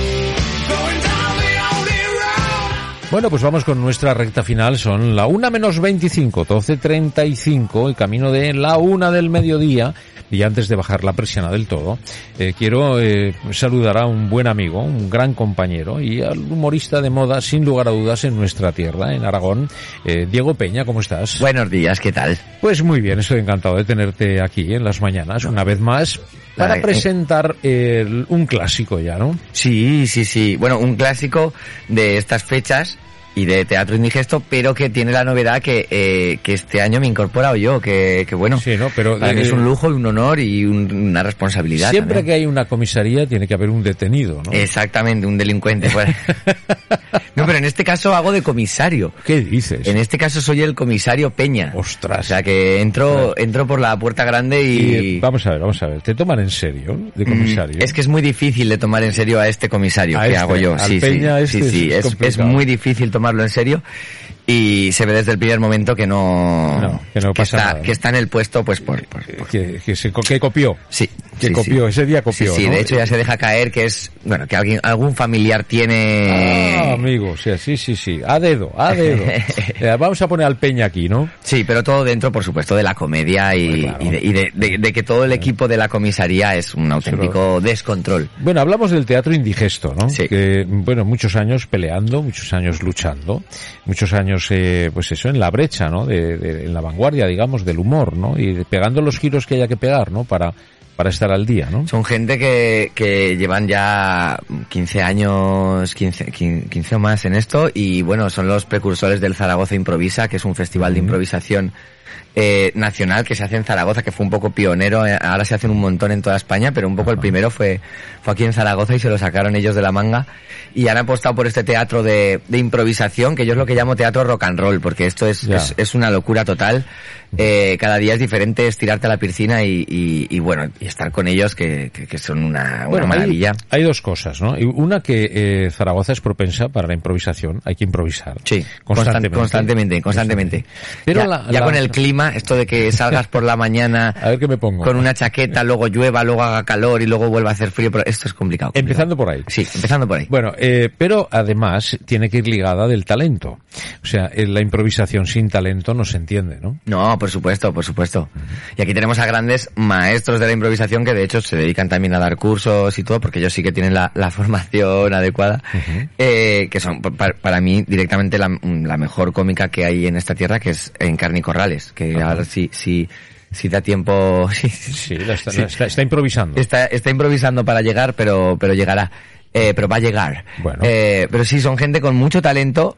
Going down. Bueno, pues vamos con nuestra recta final. Son la una menos 25, 12.35, el camino de la una del mediodía. Y antes de bajar la persiana del todo, eh, quiero eh, saludar a un buen amigo, un gran compañero y al humorista de moda, sin lugar a dudas, en nuestra tierra, en Aragón. Eh, Diego Peña, ¿cómo estás? Buenos días, ¿qué tal? Pues muy bien, estoy encantado de tenerte aquí en las mañanas, una vez más, para Ay, presentar un clásico ya, ¿no? Sí, sí, sí. Bueno, un clásico de estas fechas y de teatro indigesto, pero que tiene la novedad que, eh, que este año me he incorporado yo, que, que bueno, Sí, ¿no? Pero para mí eh, es un lujo, un honor y un- una responsabilidad. Siempre también. que hay una comisaría tiene que haber un detenido, ¿no? Exactamente, un delincuente. fuera. no, pero en este caso hago de comisario. ¿Qué dices? En este caso soy el comisario Peña. Ostras. O sea que entro, entro por la puerta grande Y, y... eh, vamos a ver, vamos a ver. ¿Te toman en serio de comisario? Mm, Es que es muy difícil de tomar en serio a este comisario A que este, hago yo. al Sí, Peña sí, este sí, sí, es es, es muy difícil tomarlo en serio y se ve desde el primer momento que no, No, que no pasa está, nada. que está en el puesto pues por, por- por- que, que se que copió. sí, Que sí, copió, sí. ese día copió, Sí, sí, ¿no? de hecho ya se deja caer que es, bueno, que alguien, algún familiar tiene... Ah, amigo, sí, sí, sí, sí. A dedo, a dedo. Eh, vamos a poner al Peña aquí, ¿no? Sí, pero todo dentro, por supuesto, de la comedia y, Hombre, claro. y de, y de- de- de que todo el equipo de la comisaría es un auténtico descontrol. Bueno, hablamos del teatro indigesto, ¿no? Sí. Que, bueno, muchos años peleando, muchos años luchando, muchos años, eh, pues eso, en la brecha, ¿no? En la vanguardia, digamos, del humor, ¿no? Y pegando los giros que haya que pegar, ¿no? Para, para estar al día, ¿no? Son gente que, que llevan ya 15 años, 15, 15 o más en esto y bueno, son los precursores del Zaragoza Improvisa, que es un festival de improvisación eh, nacional que se hace en Zaragoza, que fue un poco pionero, eh, ahora se hacen un montón en toda España, pero un poco el primero fue, fue aquí en Zaragoza y se lo sacaron ellos de la manga y han apostado por este teatro de, de improvisación, que yo es lo que llamo teatro rock and roll, porque esto es, es, es una locura total. Eh, cada día es diferente, es tirarte a la piscina y, y, y bueno, y estar con ellos que, que, que son una, una Bueno, hay- maravilla. Hay, dos cosas, ¿no? Una que eh, Zaragoza es propensa para la improvisación, hay que improvisar. Sí, constantemente. constantemente, constantemente, constantemente. Pero ya, la- ya la- con el clima, esto de que salgas por la mañana A ver qué me pongo. con una chaqueta, luego llueva, luego haga calor y luego vuelva a hacer frío, pero esto es complicado. complicado. Empezando por ahí. Sí, empezando por ahí. Bueno, eh, pero además tiene que ir ligada del talento. O sea, eh, la improvisación sin talento no se entiende, ¿no? No, por supuesto, por supuesto. Y aquí tenemos a grandes maestros de la improvisación que de hecho se dedican también a dar cursos y todo, porque ellos sí que tienen la, la formación adecuada, eh, que son pa- para, mí directamente la, la mejor cómica que hay en esta tierra, que es Encarni Corrales, que ahora sí, sí, si da tiempo, sí, Sí, la está, Sí. la está- está improvisando. Está, está improvisando para llegar, pero, pero llegará. Eh, pero va a llegar. Bueno. Eh, pero sí, son gente con mucho talento,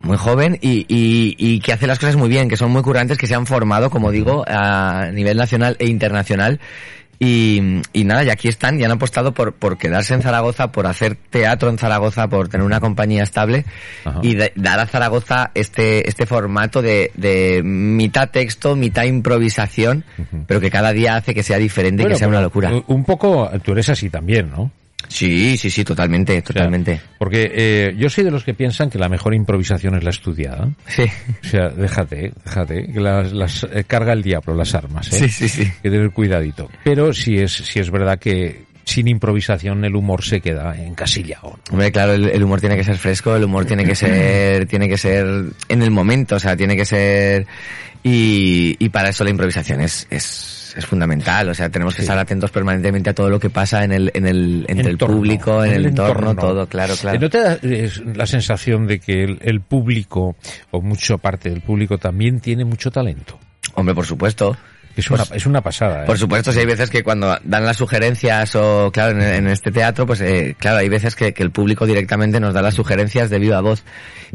muy joven y, y, y que hace las cosas muy bien, que son muy currantes, que se han formado, como digo, a nivel nacional e internacional. Y, y nada, y aquí están, y han apostado por, por quedarse en Zaragoza, por hacer teatro en Zaragoza, por tener una compañía estable Ajá. y de- dar a Zaragoza este, este formato de, de mitad texto, mitad improvisación, pero que cada día hace que sea diferente y que sea una locura. Un poco, tú eres así también, ¿no? Sí, sí, sí, totalmente, O sea, totalmente. porque eh, yo soy de los que piensan que la mejor improvisación es la estudiada. Sí. O sea, déjate, déjate, que las, las eh, carga el diablo las armas, ¿eh? Sí, sí, sí. Hay que tener cuidadito. Pero sí es, sí es verdad que sin improvisación el humor se queda encasillado. ¿no? Hombre, claro, el, el humor tiene que ser fresco, el humor tiene que ser, tiene que ser en el momento, o sea, tiene que ser, y, y para eso la improvisación es, es, es fundamental, o sea, tenemos que estar atentos permanentemente a todo lo que pasa en el, en el, entre el público, en el, entorno, todo, claro, Eh, claro. ¿No te da eh, la sensación de que el, el público, o mucha parte del público, también tiene mucho talento? Hombre, por supuesto. Es una, es una pasada. ¿eh? Por supuesto, si hay veces que cuando dan las sugerencias o, claro, en, en este teatro, pues, eh, claro, hay veces que, que, el público directamente nos da las sugerencias de viva voz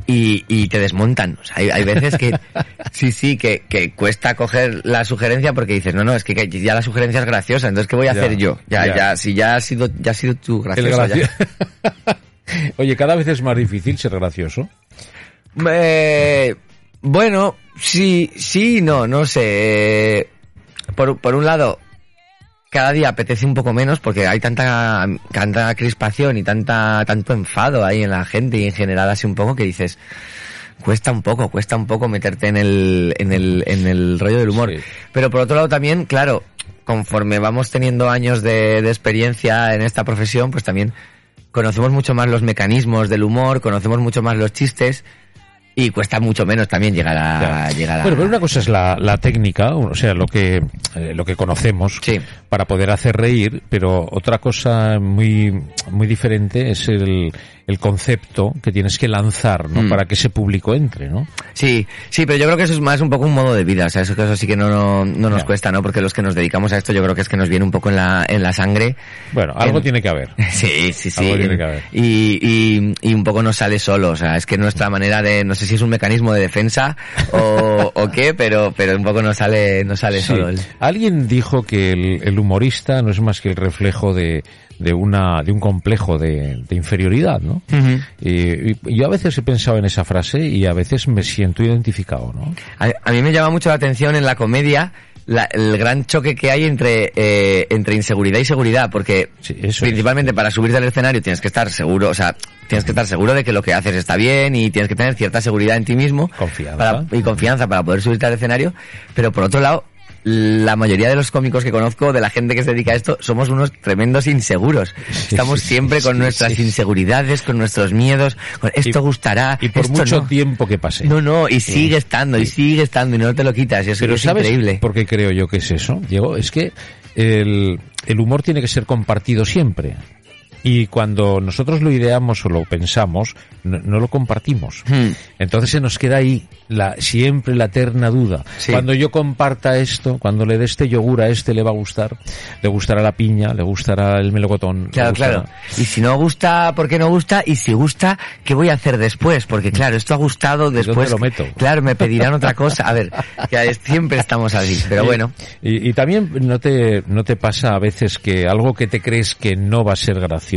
y, y te desmontan. O sea, hay, hay veces que, sí, sí, que, que cuesta coger la sugerencia porque dices, no, no, es que, que ya la sugerencia es graciosa, entonces ¿qué voy a Ya, hacer yo? Ya, ya. ya, si ya has sido, ya has sido tú El gracioso. ya. gracio- Oye, cada vez es más difícil ser gracioso. Eh, bueno, sí, sí, no, no sé. Por, por un lado, cada día apetece un poco menos porque hay tanta, tanta crispación y tanta, tanto enfado ahí en la gente y en general así un poco que dices, cuesta un poco, cuesta un poco meterte en el, en el, en el rollo del humor. Sí. Pero por otro lado también, claro, conforme vamos teniendo años de, de experiencia en esta profesión, pues también conocemos mucho más los mecanismos del humor, conocemos mucho más los chistes y cuesta mucho menos también llegar a, Ya. llegar a... Bueno, pero una cosa es la, la técnica, o sea, lo que, eh, lo que conocemos Sí. para poder hacer reír, pero otra cosa muy, muy diferente es el, el concepto que tienes que lanzar, ¿no? Mm. Para que ese público entre, ¿no? Sí, sí, pero yo creo que eso es más un poco un modo de vida, o sea, eso, eso sí que no, no, no nos Ya. cuesta, ¿no? Porque los que nos dedicamos a esto yo creo que es que nos viene un poco en la, en la sangre. Bueno, algo En- tiene que haber. Sí, sí, sí. Algo tiene que haber. Y, y, y un poco nos sale solo, o sea, es que nuestra manera de, no sé si es un mecanismo de defensa o, o qué, pero, pero un poco nos sale, nos sale Sí. solo. Alguien dijo que el, el humorista no es más que el reflejo de, de una, de un complejo de, de inferioridad, ¿no? Y, y yo a veces he pensado en esa frase y a veces me siento identificado, ¿no? A, a mí me llama mucho la atención en la comedia la- el gran choque que hay entre, eh, entre inseguridad y seguridad, porque Sí, principalmente para subirte al escenario tienes que estar seguro, o sea, tienes que estar seguro de que lo que haces está bien y tienes que tener cierta seguridad en ti mismo Confianza. para- y confianza para poder subirte al escenario, pero por otro lado, la mayoría de los cómicos que conozco, de la gente que se dedica a esto, somos unos tremendos inseguros. Estamos siempre con nuestras inseguridades, con nuestros miedos, con esto Y- gustará, Y por esto mucho no. tiempo que pase. No, no, y sigue estando, y sigue estando, y no te lo quitas, y eso Pero es ¿sabes increíble. por qué creo yo que es eso, Diego? Es que el, el humor tiene que ser compartido siempre. Y cuando nosotros lo ideamos o lo pensamos, no, no lo compartimos. Hmm. Entonces se nos queda ahí la, siempre la eterna duda. Sí. Cuando yo comparta esto, cuando le dé este yogur a este le va a gustar, le gustará la piña, le gustará el melocotón. Claro, claro. Y si no gusta, ¿por qué no gusta? Y si gusta, ¿qué voy a hacer después? Porque claro, esto ha gustado después. lo meto? Claro, me pedirán otra cosa. A ver, que siempre estamos así, pero Y- bueno. Y, y también no te, no te pasa a veces que algo que te crees que no va a ser gracioso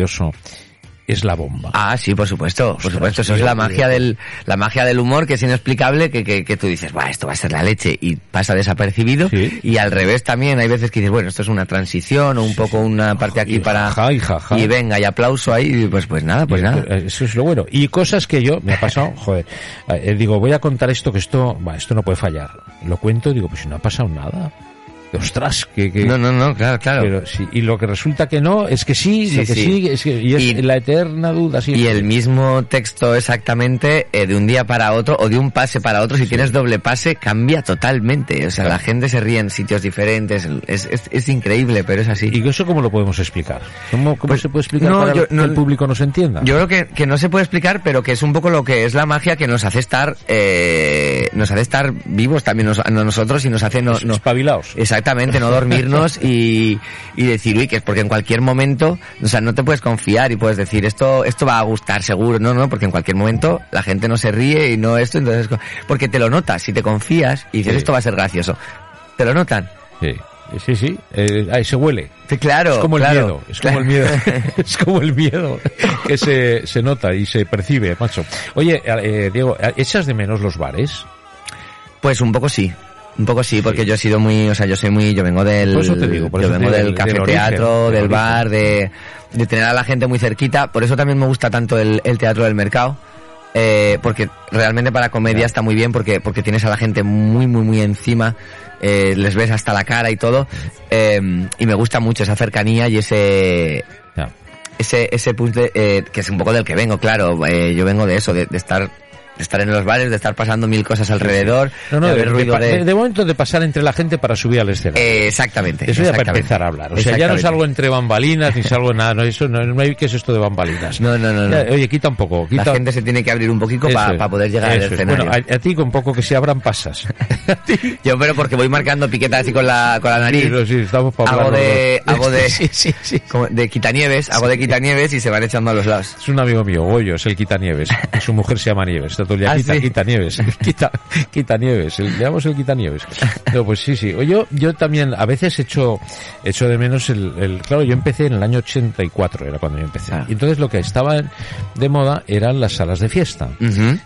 es la bomba. Ah, sí, por supuesto, por supuesto. Eso es la magia del, la magia del humor que es inexplicable, que, que, que tú dices, "Buah, esto va a ser la leche y pasa desapercibido. Sí. Y al revés también, hay veces que dices, bueno, esto es una transición o un poco una parte aquí Y para, jaja, y jaja. y venga, y aplauso ahí, y pues, pues nada, pues Y, nada. eh, Eso es lo bueno. Y cosas que yo, me ha pasado, joder, eh, digo, voy a contar esto, que esto, va, esto no puede fallar. Lo cuento, digo, pues si no ha pasado nada. Ostras, que, que No, no, no, claro, claro. pero sí, y lo que resulta que no, es que sí, Sí, lo que sí. sí, es que, y es Y- la eterna duda, sí. Y el mismo texto exactamente eh, de un día para otro o de un pase para otro, si tienes doble pase, cambia totalmente. O sea, la gente se ríe en sitios diferentes. Es, es, es increíble, pero es así. ¿Y eso cómo lo podemos explicar? ¿Cómo, cómo Pues, se puede explicar no, para yo- que no- el público nos entienda? Yo creo que, que no se puede explicar, pero que es un poco lo que es la magia que nos hace estar, eh, nos hace estar vivos también nos- a nosotros y nos hace no, no- Espabilaos. Exactamente, no dormirnos y, y decir, uy, que es porque en cualquier momento, o sea, no te puedes confiar y puedes decir, esto, esto va a gustar seguro, no, no, porque en cualquier momento la gente no se ríe y no esto, entonces, porque te lo notas, si te confías y dices, Sí. esto va a ser gracioso, te lo notan. Sí, sí, sí. Eh, ahí se huele. Claro, Es como el claro, miedo, es como el miedo, es como el miedo que se, se nota y se percibe, macho. Oye, eh, Diego, ¿echas de menos los bares? Pues un poco sí. Un poco sí, porque yo he sido muy, o sea, yo soy muy, yo vengo del, Por eso te digo, por yo eso te vengo digo, del del- café del origen, teatro, del bar, de, de tener a la gente muy cerquita, por eso también me gusta tanto el, el teatro del mercado, eh, porque realmente para comedia está muy bien porque, porque tienes a la gente muy, muy, muy encima, eh, les ves hasta la cara y todo, eh, y me gusta mucho esa cercanía y ese, ese, ese punto, eh, que es un poco del que vengo, claro, eh, yo vengo de eso, de, de estar estar en los bares, de estar pasando mil cosas alrededor, No, no, de de, haber ruido de- de... de momento de pasar entre la gente para subir al escenario. Eh, exactamente. Eso ya para empezar a hablar. O sea, ya no salgo entre bambalinas ni salgo nada. No, eso no, no hay qué es esto de bambalinas. No, no, no, no. Ya, Oye, quita un poco. La gente se tiene que abrir un poquito para es, poder llegar al escenario. Bueno, a, a ti con poco que se abran pasas. Yo, pero porque voy marcando piquetas así con la, con la nariz. Sí, no, sí, estamos para hago de, hago de, Sí, sí, sí. como de quitanieves, hago de quitanieves y se van echando a los lados. Es un amigo mío, Goyo, es el Quitanieves. Su mujer se llama Nieves. Está todo el día, ¿Ah, quita, sí? quita Nieves. Quita, quita Nieves. El- Le llamamos el Quitanieves. No, pues sí, sí. Yo, yo también a veces echo, echo de menos el, el, claro, yo empecé en el año 84, era cuando yo empecé. Ah. Y entonces lo que estaba de moda eran las salas de fiesta.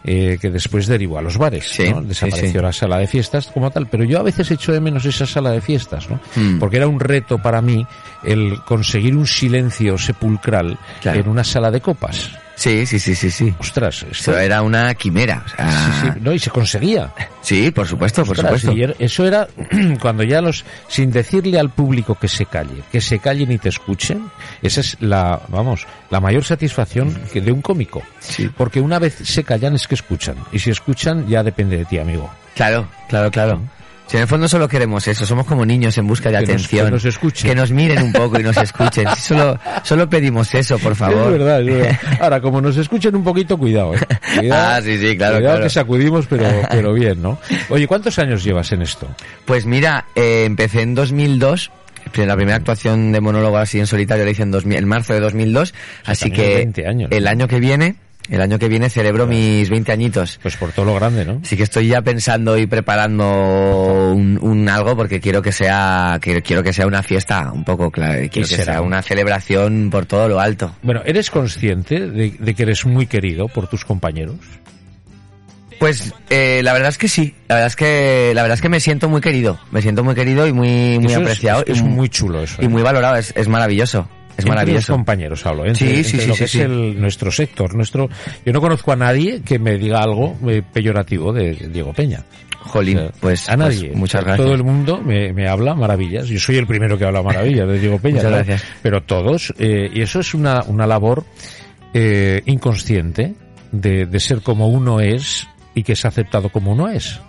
Eh, que después derivó a los bares, Sí, Desapareció sí. la sala de fiestas como tal, pero yo a veces echo de menos esa sala de fiestas, ¿no? Mm. Porque era un reto para mí el conseguir un silencio sepulcral Claro. en una sala de copas. Sí, sí, sí, sí, sí. Ostras, esto... Eso era una quimera. o sea, Sí, sí, no, y se conseguía. sí, por supuesto, por supuesto. y eso era cuando ya los, sin decirle al público que se calle, que se callen y te escuchen, esa es la, vamos, la mayor satisfacción que de un cómico. Sí. Porque una vez se callan es que escuchan. Y si escuchan, ya depende de ti, amigo. Claro, claro, claro. Si en el fondo solo queremos eso, somos como niños en busca de Que nos- atención. que nos escuchen. Que nos miren un poco y nos escuchen. Solo, solo pedimos eso, por favor. Es verdad, es verdad. Ahora, como nos escuchen un poquito, cuidado, ¿eh? Cuidado, Ah, sí, sí, claro, Cuidado claro. que sacudimos, pero, pero bien, ¿no? Oye, ¿cuántos años llevas en esto? Pues mira, eh, empecé en 2002. La primera actuación de monólogo así en solitario la hice en, 2000 en marzo de 2002. así también que 20 años, ¿no? el año que viene, el año que viene celebro mis 20 añitos. Pues por todo lo grande, ¿no? Así que estoy ya pensando y preparando un, un algo porque quiero que sea que quiero que sea una fiesta un poco claro, quiero que será? sea una celebración por todo lo alto. Bueno, ¿eres consciente de, de que eres muy querido por tus compañeros? Pues eh, la verdad es que sí, la verdad es que la verdad es que me siento muy querido, me siento muy querido y muy muy Eso es- apreciado es, y muy chulo eso. y ¿eh? muy valorado, es, es maravilloso, es Entre los maravilloso. compañeros hablo, ¿eh? entre, Sí, sí, entre sí, lo sí, que sí. es el, nuestro sector, nuestro. Yo no conozco a nadie que me diga algo eh, peyorativo de Diego Peña. Jolín, O sea, pues, a pues, nadie. muchas O sea, gracias. Todo el mundo me, me habla maravillas. Yo soy el primero que habla maravillas de Diego Peña. Muchas ¿no? gracias. Pero todos, eh, y eso es una, una labor eh, inconsciente de, de ser como uno es y que es aceptado como uno es.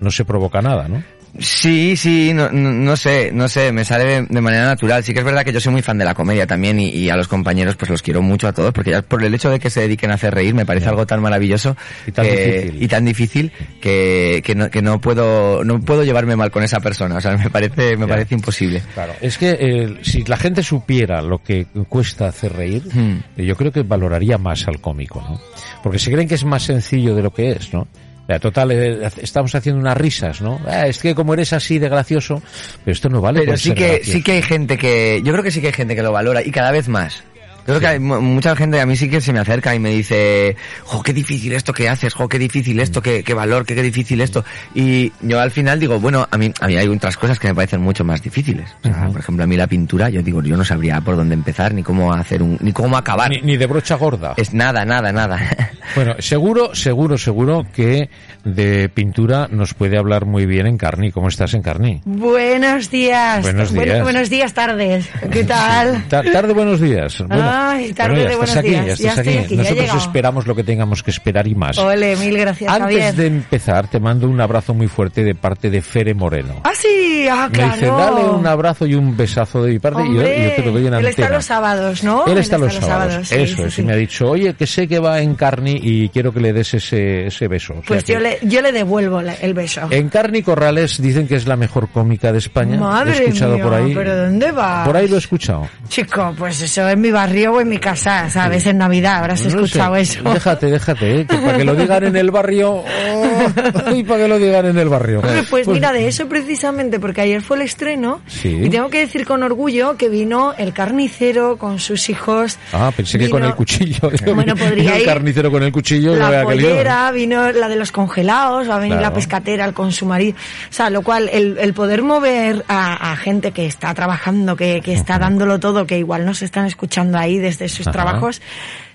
No se provoca nada, ¿no? Sí, sí, no, no, no sé, no sé, me sale de, de manera natural. Sí que es verdad que yo soy muy fan de la comedia también y, y a los compañeros pues los quiero mucho a todos porque ya por el hecho de que se dediquen a hacer reír me parece algo tan maravilloso Y tan que- difícil. y tan difícil que, que, no, que no puedo no puedo llevarme mal con esa persona, o sea, me parece me parece imposible. Claro. Es que eh, si la gente supiera lo que cuesta hacer reír, Hmm. eh, yo creo que valoraría más al cómico, ¿no? Porque se creen que es más sencillo de lo que es, ¿no? Sea, total, eh, estamos haciendo unas risas, ¿no? Ah, es que como eres así de gracioso, pero esto no vale Pero sí que gracioso. sí que hay gente que yo creo que sí que hay gente que lo valora y cada vez más. Yo creo que hay mu- mucha gente a mí sí que se me acerca y me dice, jo, qué difícil esto que haces, jo, qué difícil esto, qué, qué valor, qué, qué difícil esto. Y yo al final digo, bueno, a mí, a mí hay otras cosas que me parecen mucho más difíciles. O sea, Ujú. por ejemplo, a mí la pintura, yo digo, yo no sabría por dónde empezar, ni cómo hacer un, ni cómo acabar. Ni, ni de brocha gorda. Es nada, nada, nada. Bueno, seguro, seguro, seguro que de pintura nos puede hablar muy bien en Carni. ¿Cómo estás en Carni? Buenos días. Buenos Bueno, días. buenos días, tardes. ¿Qué tal? Ta- tarde, buenos días. Bueno, Ay, tarde bueno, ya de estás buenos aquí, días. ya estás Ya aquí. aquí, ya Nosotros llegado. esperamos lo que tengamos que esperar y más. Ole, mil gracias, Antes Javier. de empezar, te mando un abrazo muy fuerte de parte de Fere Moreno. Ah, sí, ah, Me claro. dice, dale un abrazo y un besazo de mi parte y yo, Hombre, y yo te lo doy en Él antena. está los sábados, ¿no? Él está los sábados. sí, Eso sí, es. sí. Y me ha dicho, oye, que sé que va en Carni y quiero que le des ese, ese beso. O sea Pues yo le, yo le devuelvo la- el beso. En Carni Corrales dicen que es la mejor cómica de España. Madre he escuchado mía, por ahí. ¿pero dónde vas? Por ahí lo he escuchado. Chico, pues eso en mi barrio o en mi casa, ¿sabes? En Navidad habrás No escuchado sé. eso. Déjate, déjate, ¿eh? que para que lo digan en el barrio. oh, y para que lo digan en el barrio. Hombre, Pues mira, de eso precisamente, porque ayer fue el estreno Sí. y tengo que decir con orgullo que vino el carnicero con sus hijos. Ah, pensé que vino con el cuchillo. Bueno, podría el ir carnicero con el cuchillo. La que pollera, vino la de los congelados, va a venir Claro. la pescatera con su marido. O sea, lo cual, el, el poder mover a, a gente que está trabajando, que, que está dándolo todo, que igual nos están escuchando ahí desde sus Ajá. trabajos,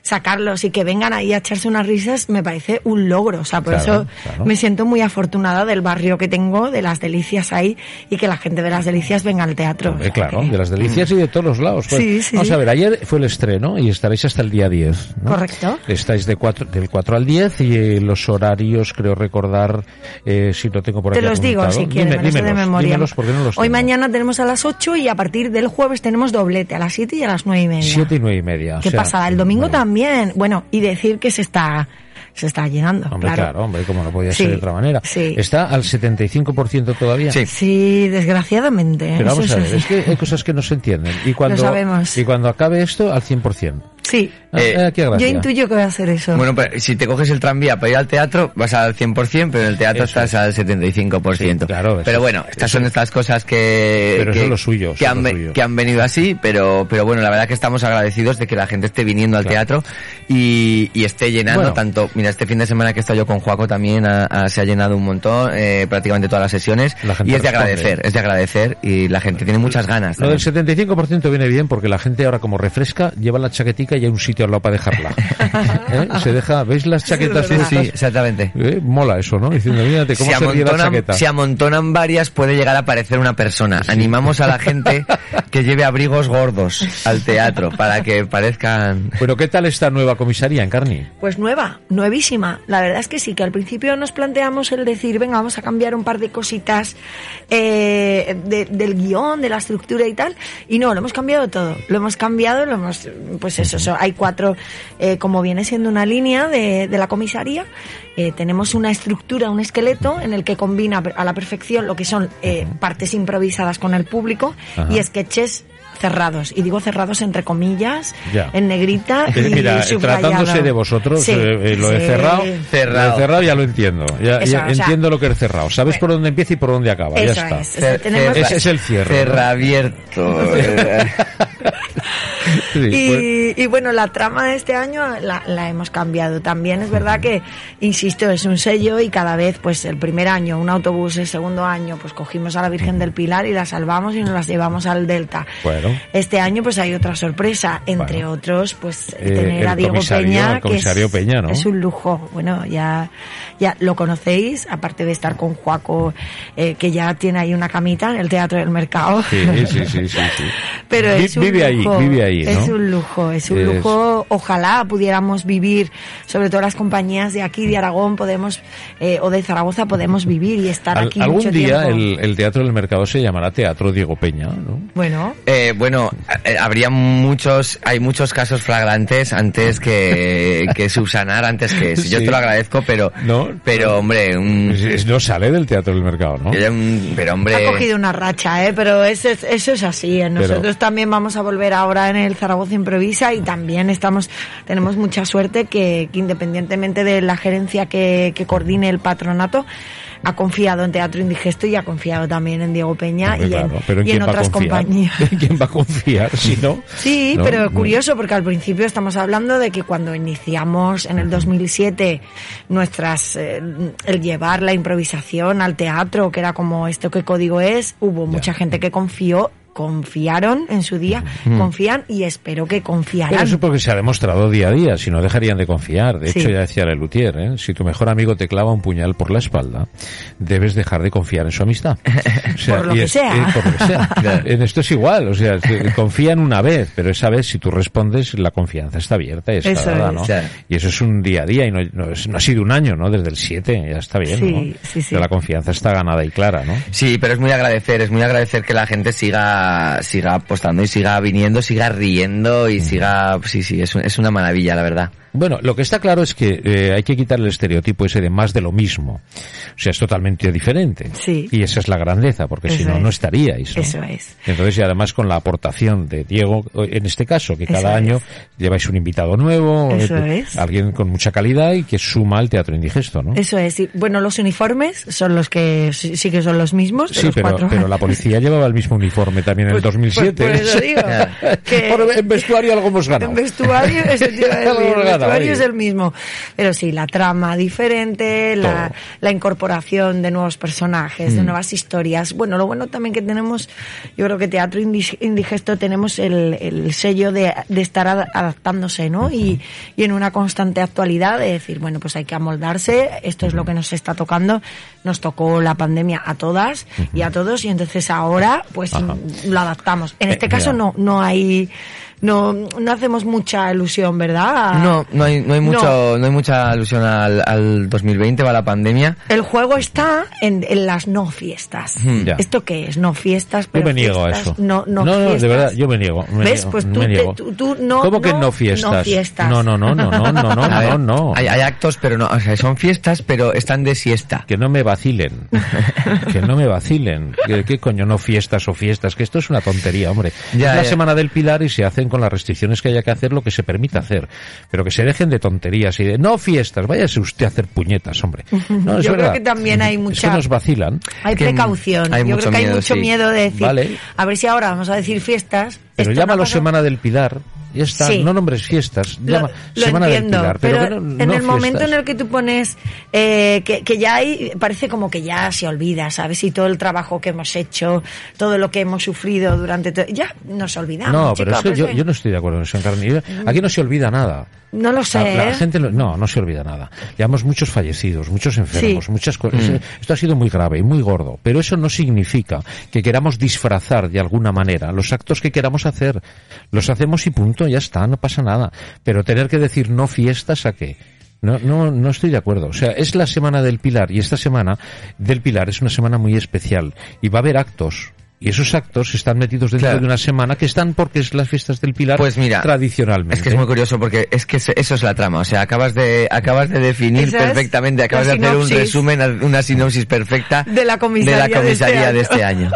sacarlos y que vengan ahí a echarse unas risas me parece un logro. O sea, por Claro, eso claro. me siento muy afortunada del barrio que tengo, de las delicias ahí y que la gente de las delicias venga al teatro. O sea claro, que- de las delicias y de todos los lados. Pues, Sí, sí, Vamos a ver, ayer fue el estreno y estaréis hasta el día 10. ¿no? Correcto. Estáis de cuatro, del 4 al 10 y eh, los horarios, creo recordar, eh, si lo tengo por Te aquí los digo si quieres, Dime- de memoria. dímelos porque no los Hoy tengo. mañana tenemos a las 8 y a partir del jueves tenemos doblete a las 7 y a las 9 y media. Siete y nueve y media. o ¿Qué sea, pasará? El domingo bueno, también. Bueno, y decir que se está, se está llenando. Hombre, claro. hombre, como no podía Sí, ser de otra manera. sí. ¿Está al 75% todavía? Sí. Sí, desgraciadamente. Pero eso vamos a ver, es que hay cosas que no se entienden. Y cuando, sabemos. Y cuando acabe esto, al 100%. Sí. Ah, Eh, eh. Yo intuyo que voy a hacer eso. Bueno, pero si te coges el tranvía para ir al teatro, vas al 100%, pero en el teatro Eso estás al 75%. Sí, claro, eso pero bueno, estas son estas cosas que, Pero eso que, es lo suyo, que, eso han, lo ve- suyo. que han venido así, pero, pero bueno, la verdad que estamos agradecidos de que la gente esté viniendo al Claro. teatro y, y esté llenando Bueno. tanto. Mira, este fin de semana que he estado yo con Juaco también ha- ha- se ha llenado un montón, eh, prácticamente todas las sesiones. La y es de agradecer, es de agradecer y la gente tiene muchas ganas. Lo del también. 75% viene bien porque la gente ahora como refresca lleva la chaquetica y hay un sitio al lado para dejarla. ¿Eh? Se deja, ¿veis las chaquetas Sí, sí, exactamente. Eh, Mola eso, ¿no? Diciendo, mírate cómo si se ríe la amontonan, chaqueta. si amontonan varias puede llegar a aparecer una persona. Animamos a la gente que lleve abrigos gordos al teatro para que parezcan... Bueno, ¿qué tal esta nueva comisaría en Carni? Pues nueva, nuevísima. La verdad es que sí, que al principio nos planteamos el decir, venga, vamos a cambiar un par de cositas eh, de- del guion, de la estructura y tal. Y no, lo hemos cambiado todo. Lo hemos cambiado, lo hemos, pues eso, hay cuatro, eh, como viene siendo una línea de, de la comisaría. Eh, tenemos una estructura, un esqueleto en el que combina a la perfección lo que son eh, partes improvisadas con el público Ajá. y sketches cerrados. Y digo cerrados entre comillas, Ya. en negrita y Mira, subrayado. tratándose de vosotros, Sí, eh, eh, lo de sí. cerrado, Cerrado. lo cerrado ya lo entiendo. Ya, Eso, ya o sea, entiendo lo que es cerrado. Sabes bueno. por dónde empieza y por dónde acaba. Eso ya está. es. O sea, tenemos- Ese es el cierre. Cerra abierto. Sí, pues- Y, y bueno, la trama de este año la, la hemos cambiado. También es verdad que, insisto, es un sello y cada vez, pues el primer año un autobús, el segundo año, pues cogimos a la Virgen del Pilar y la salvamos y nos las llevamos al Delta. Bueno. Este año, pues hay otra sorpresa, entre Bueno. otros, pues Eh, tener a Diego Peña, el que es, Peña, ¿no? es un lujo. Bueno, ya, ya lo conocéis, aparte de estar con Juaco, eh, que ya tiene ahí una camita en el Teatro del Mercado. Sí, sí, sí, sí, sí. Pero es un vive ahí, lujo, vive ahí, ¿no? Es un lujo, es un Es- lujo. Ojalá pudiéramos vivir, sobre todo las compañías de aquí, de Aragón, podemos, eh, o de Zaragoza, podemos vivir y estar Al- aquí algún mucho día tiempo. el, el Teatro del Mercado se llamará Teatro Diego Peña, ¿no? Bueno, Eh, bueno, eh, habría muchos, hay muchos casos flagrantes antes que, que subsanar, antes que eso. Yo Sí. te lo agradezco, pero, No. pero hombre, un, Es- es- No sale del Teatro del Mercado, ¿no? pero hombre, ha cogido una racha, ¿eh? pero eso es, eso es así. ¿eh? Nosotros Pero- también vamos a volver ahora en el Zaragoza Improvisa y también estamos, tenemos mucha suerte que, que independientemente de la gerencia que, que coordine el patronato, ha confiado en Teatro Indigesto y ha confiado también en Diego Peña y en, claro, pero ¿en y en quién va a otras compañías. ¿En quién va a confiar si no? Sí, ¿No? pero curioso porque al principio estamos hablando de que cuando iniciamos en el 2007 nuestras eh, el llevar la improvisación al teatro, que era como esto que código es, hubo mucha gente que confió, confiaron en su día, confían y espero que Pero confiarán. eso porque se ha demostrado día a día, si no dejarían de confiar. De Sí. hecho, ya decía Lelutier, ¿eh? si tu mejor amigo te clava un puñal por la espalda, debes dejar de confiar en su amistad. O sea, Por lo es- eh, por lo que sea. Claro. En esto es igual, o sea, confían una vez, pero esa vez si tú respondes, la confianza está abierta y está Eso dada, es. ¿no? Claro. Y eso es un día a día y no, no, es- no ha sido un año, ¿no? Desde el 7, ya está bien, Sí, ¿no? sí, sí. Pero la confianza está ganada y clara, ¿no? Sí, pero es muy agradecer, es muy agradecer que la gente siga, siga apostando y siga viniendo, siga riendo y siga, sí, sí, es, un- es una maravilla, la verdad. Bueno, lo que está claro es que eh, hay que quitar el estereotipo ese de más de lo mismo. O sea, es totalmente diferente. Sí. Y esa es la grandeza, porque si no, es. no estaríais. ¿no? Eso es. Entonces, y además con la aportación de Diego, en este caso, que cada Eso año es. lleváis un invitado nuevo, Eso eh, es. alguien con mucha calidad y que suma al teatro indigesto, ¿no? Eso es. y, Bueno, los uniformes son los que sí, sí que son los mismos. Sí, los pero, cuatro pero la policía llevaba el mismo uniforme también en el 2007. Pues, por eso digo. que Por- en vestuario algo hemos ganado. En vestuario, eso vestuario es el mismo. Pero sí, la trama diferente, la, la incorporación de nuevos personajes, Mm. de nuevas historias. Bueno, lo bueno también que tenemos, yo creo que Teatro Indi- Indigesto tenemos el, el sello de, de estar ad- adaptándose, ¿no? Y, y en una constante actualidad de decir, bueno, pues hay que amoldarse, esto es lo que nos está tocando. Nos tocó la pandemia a todas y a todos y entonces ahora pues Ajá. lo adaptamos. En este Eh, caso ya. no, no hay, no, no hacemos mucha ilusión, ¿verdad? No, no hay, no hay No. mucho, no hay mucha alusión al, al 2020, va la pandemia. El juego está en, en las no fiestas. Hmm, Ya. ¿Esto qué es? No fiestas, Yo pero me niego a fiestas, eso. No, no, no, fiestas. de verdad, yo me niego. me ¿Ves? niego, Pues me tú te- niego. tú- tú no- ¿Cómo que no- no fiestas? no fiestas. No, no, no, no, no, no, no, A ver, no, no. Hay, hay actos, pero no, o sea, son fiestas, pero están de siesta. Que no me vacilen. que no me vacilen. ¿Qué, qué coño no fiestas o fiestas? Que esto es una tontería, hombre. Ya, es la ya. semana del Pilar y se hacen con las restricciones que haya que hacer lo que se permita hacer. Pero que se dejen de tonterías y de no fiestas. Váyase usted a hacer puñetas, hombre. No, es Yo creo verdad. que también hay Es mucha- que nos vacilan. Hay precaución. hay Yo mucho creo que hay miedo, mucho sí. miedo de decir, Vale. a ver si ahora vamos a decir fiestas. Pero esto no llámalo pasado. Semana del Pilar. Ya está. Sí. No nombres fiestas. Lo, Llama lo Semana entiendo, del Pilar. pero, no- en no el momento en el que tú pones eh, que, que ya hay, parece como que ya se olvida, ¿sabes? Y todo el trabajo que hemos hecho, todo lo que hemos sufrido durante todo, ya nos olvidamos. No, pero chico, es que pues yo, no estoy de acuerdo en eso, Encarni. Aquí no se olvida nada. No lo sé. La, la ¿eh? gente lo- no, no se olvida nada. Llevamos muchos fallecidos, muchos enfermos, Sí. muchas cosas. Mm. Esto ha sido muy grave y muy gordo, pero eso no significa que queramos disfrazar de alguna manera los actos que queramos hacer. Los hacemos y punto, ya está, no pasa nada. Pero tener que decir no fiestas a qué? No, no, no estoy de acuerdo. O sea, es la semana del Pilar y esta semana del Pilar es una semana muy especial y va a haber actos. Y esos actos están metidos dentro Claro. de una semana que están porque es las fiestas del Pilar Pues mira, tradicionalmente. Es que es muy curioso porque es que eso es la trama. O sea, acabas de, acabas de definir perfectamente, acabas de hacer un resumen, una sinopsis perfecta De la comisaría de, la comisaría de este de este año.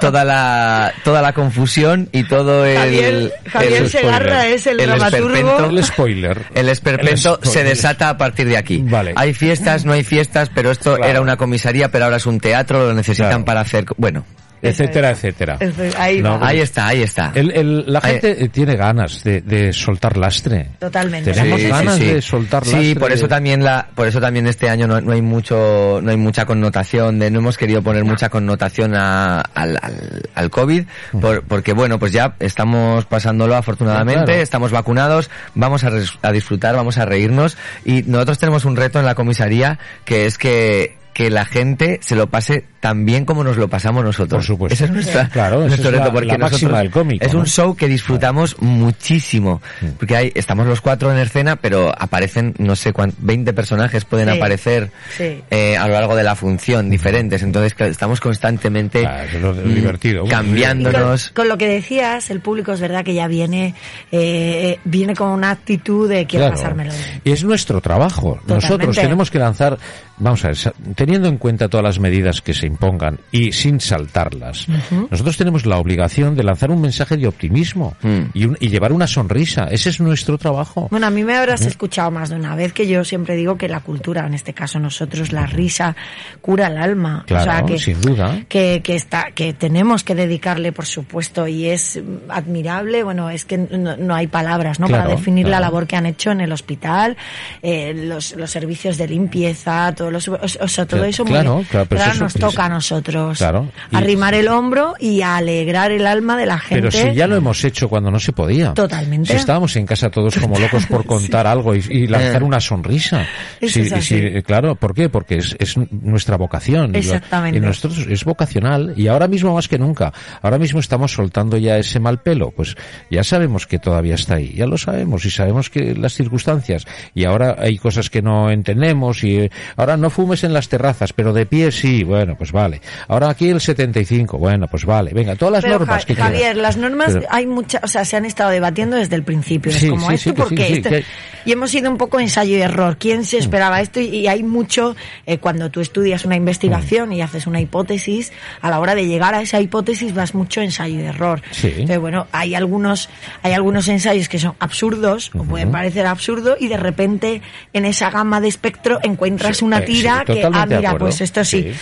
toda la, toda la confusión y todo el, Javier, Javier el- Segarra es el, el dramaturgo. El spoiler. El esperpento El se spoiler. desata a partir de aquí. Vale. Hay fiestas, no hay fiestas, pero esto Claro. era una comisaría, pero ahora es un teatro, lo necesitan Claro. para hacer, bueno, etcétera, etcétera. Ahí No, ahí está, ahí está. El- el- la Ahí- gente eh, tiene ganas de, de soltar lastre. Totalmente. Tenemos Sí, sí, ganas sí. de soltar Sí, lastre. por eso también la, por eso también este año no, no hay mucho, no hay mucha connotación de, no hemos querido poner mucha connotación a- al, al, al COVID, por- porque bueno, pues ya estamos pasándolo afortunadamente, Claro. estamos vacunados, vamos a, res- a disfrutar, vamos a reírnos y nosotros tenemos un reto en la comisaría que es que que la gente se lo pase tan bien como nos lo pasamos nosotros. Por supuesto. Ese es nuestra- Claro, nuestro es la- reto, porque la máxima nosotros- del cómico, es ¿no? un show que disfrutamos muchísimo. Porque hay, estamos los cuatro en escena, pero aparecen, no sé cuántos, 20 personajes pueden Sí, aparecer sí. eh, a lo largo de la función, diferentes. Entonces, claro, estamos constantemente Claro, eso es lo mm, divertido. Cambiándonos. Con, con lo que decías, el público es verdad que ya viene, eh, viene con una actitud de quiero Claro. pasármelo bien. Y es nuestro trabajo. Nosotros tenemos que lanzar, vamos a ver, teniendo en cuenta todas las medidas que se impongan y sin saltarlas, nosotros tenemos la obligación de lanzar un mensaje de optimismo Mm. y, un- y llevar una sonrisa. Ese es nuestro trabajo. Bueno, a mí me habrás escuchado más de una vez que yo siempre digo que la cultura, en este caso nosotros, la risa cura el alma. Claro, o sea, que, sin duda. Que, que está, que tenemos que dedicarle, por supuesto, y es admirable. Bueno, es que no, no hay palabras, ¿no? Claro, Para definir la labor que han hecho en el hospital, eh, los, los servicios de limpieza, todos los, o, sea, todo eso muy claro, bien. claro, pero ahora eso nos es- toca a nosotros. Claro, y- Arrimar el hombro y alegrar el alma de la gente. Pero si ya lo hemos hecho cuando no se podía. Totalmente. Si estábamos en casa todos como locos por contar algo y, y lanzar Eh. una sonrisa. Eso Sí, es así. sí, claro, ¿por qué? Porque es, es nuestra vocación. Exactamente. Y nosotros es vocacional y ahora mismo más que nunca. Ahora mismo estamos soltando ya ese mal pelo. Pues ya sabemos que todavía está ahí. Ya lo sabemos y sabemos que las circunstancias. Y ahora hay cosas que no entendemos y eh, ahora no fumes en las terrazas, pero de pie sí. Bueno, pues vale. Ahora aquí el 75. Bueno, pues vale. Venga, todas las Pero, normas Ja- que Javier, quieras. las normas Pero- hay muchas, o sea, se han estado debatiendo desde el principio. Sí, es como sí, esto, sí, que ¿por sí, qué sí, esto? que hay- Y hemos sido un poco ensayo y error. ¿Quién Mm. se esperaba esto? Y, hay mucho, eh, cuando tú estudias una investigación y haces una hipótesis, a la hora de llegar a esa hipótesis vas mucho ensayo y error. Sí. Entonces, bueno, hay algunos, hay algunos ensayos que son absurdos, o pueden parecer absurdos, y de repente en esa gama de espectro encuentras una eh, tira que, ah, mira, pues esto sí.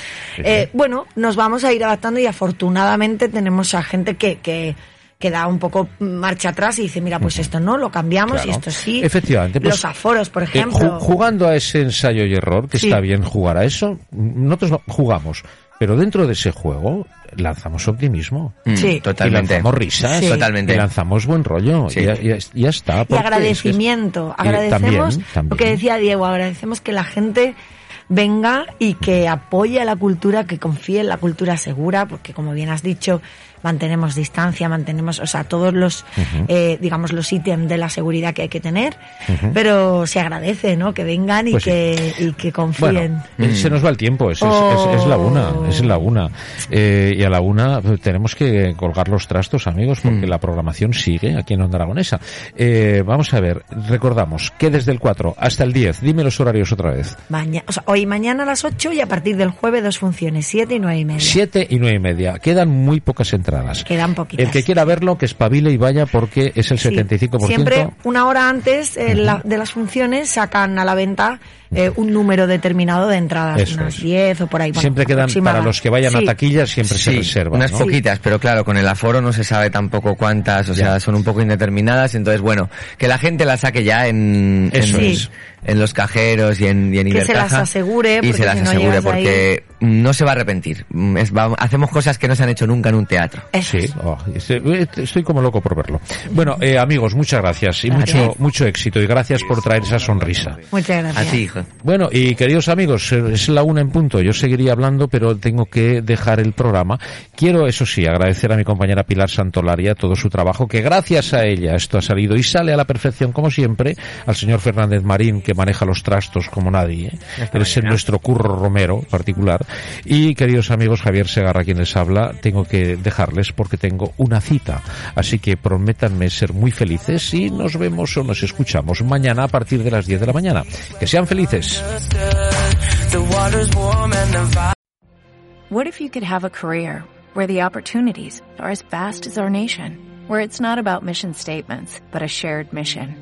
Eh, bueno, nos vamos a ir adaptando y afortunadamente tenemos a gente que, que, que da un poco marcha atrás y dice, mira, pues esto no, lo cambiamos y esto sí. Efectivamente, pues, Los aforos, por Eh, ejemplo. ju- jugando a ese ensayo y error, que Sí. está bien jugar a eso, nosotros no- jugamos, pero dentro de ese juego lanzamos optimismo. Mm, Sí. Y Totalmente. lanzamos risas, Sí. Totalmente. y lanzamos buen rollo, Sí. y, ya- ya- ya está. y es que es- agradecimiento. Eh, Agradecemos también, también. lo que decía Diego, agradecemos que la gente venga y que apoye a la cultura, que confíe en la cultura segura, porque como bien has dicho, mantenemos distancia, mantenemos, o sea, todos los, eh, digamos, los ítems de la seguridad que hay que tener, pero se agradece, ¿no? Que vengan y Pues sí. que, y que confíen. Bueno, eh, se nos va el tiempo, es, es- Oh. es- es la una, es la una. Eh, y a la una tenemos que colgar los trastos, amigos, porque la programación sigue aquí en Onda Aragonesa. Eh, vamos a ver, recordamos que desde el 4 hasta el 10, dime los horarios otra vez. Maña- o sea, hoy y mañana a las 8 y a partir del jueves dos funciones, 7 y 9 y media. 7 y 9 y media. Quedan muy pocas entradas. Quedan poquitas. El que quiera verlo, que espabile y vaya porque es el Sí. 75%. Siempre una hora antes eh, la- de las funciones sacan a la venta eh, un número determinado de entradas, Eso unas es. 10 o por ahí. bueno, siempre quedan, para los que vayan a Sí. taquilla, siempre se Sí, reserva. unas ¿no? poquitas, pero claro, con el aforo no se sabe tampoco cuántas, o Ya. sea, son un poco indeterminadas, entonces bueno, que la gente la saque ya en, Eso en, es. En los cajeros y en, y en Que se las asegure, y se las si no asegure llegas porque no se va a arrepentir. Mm, es- va- hacemos cosas que no se han hecho nunca en un teatro. Eso Sí, es. oh, estoy, estoy como loco por verlo. Bueno, eh, amigos, muchas gracias y Gracias. mucho mucho éxito y gracias por traer esa sonrisa. Muchas gracias. A ti, hijo. Bueno, y queridos amigos, eh, es la una en punto. Yo seguiría hablando, pero tengo que dejar el programa. Quiero, eso sí, agradecer a mi compañera Pilar Santolaria todo su trabajo, que gracias a ella esto ha salido y sale a la perfección, como siempre, al señor Fernández Marín, que maneja los trastos como nadie. ¿eh? Él es nuestro curro romero particular. Y queridos amigos, Javier Segarra, quien les habla, tengo que dejarles porque tengo una cita. Así que prométanme ser muy felices y nos vemos o nos escuchamos mañana a partir de las 10 de la mañana. Que sean felices. What if you could have a career where the opportunities are as vast as our nation, where it's not about mission statements, but a shared mission?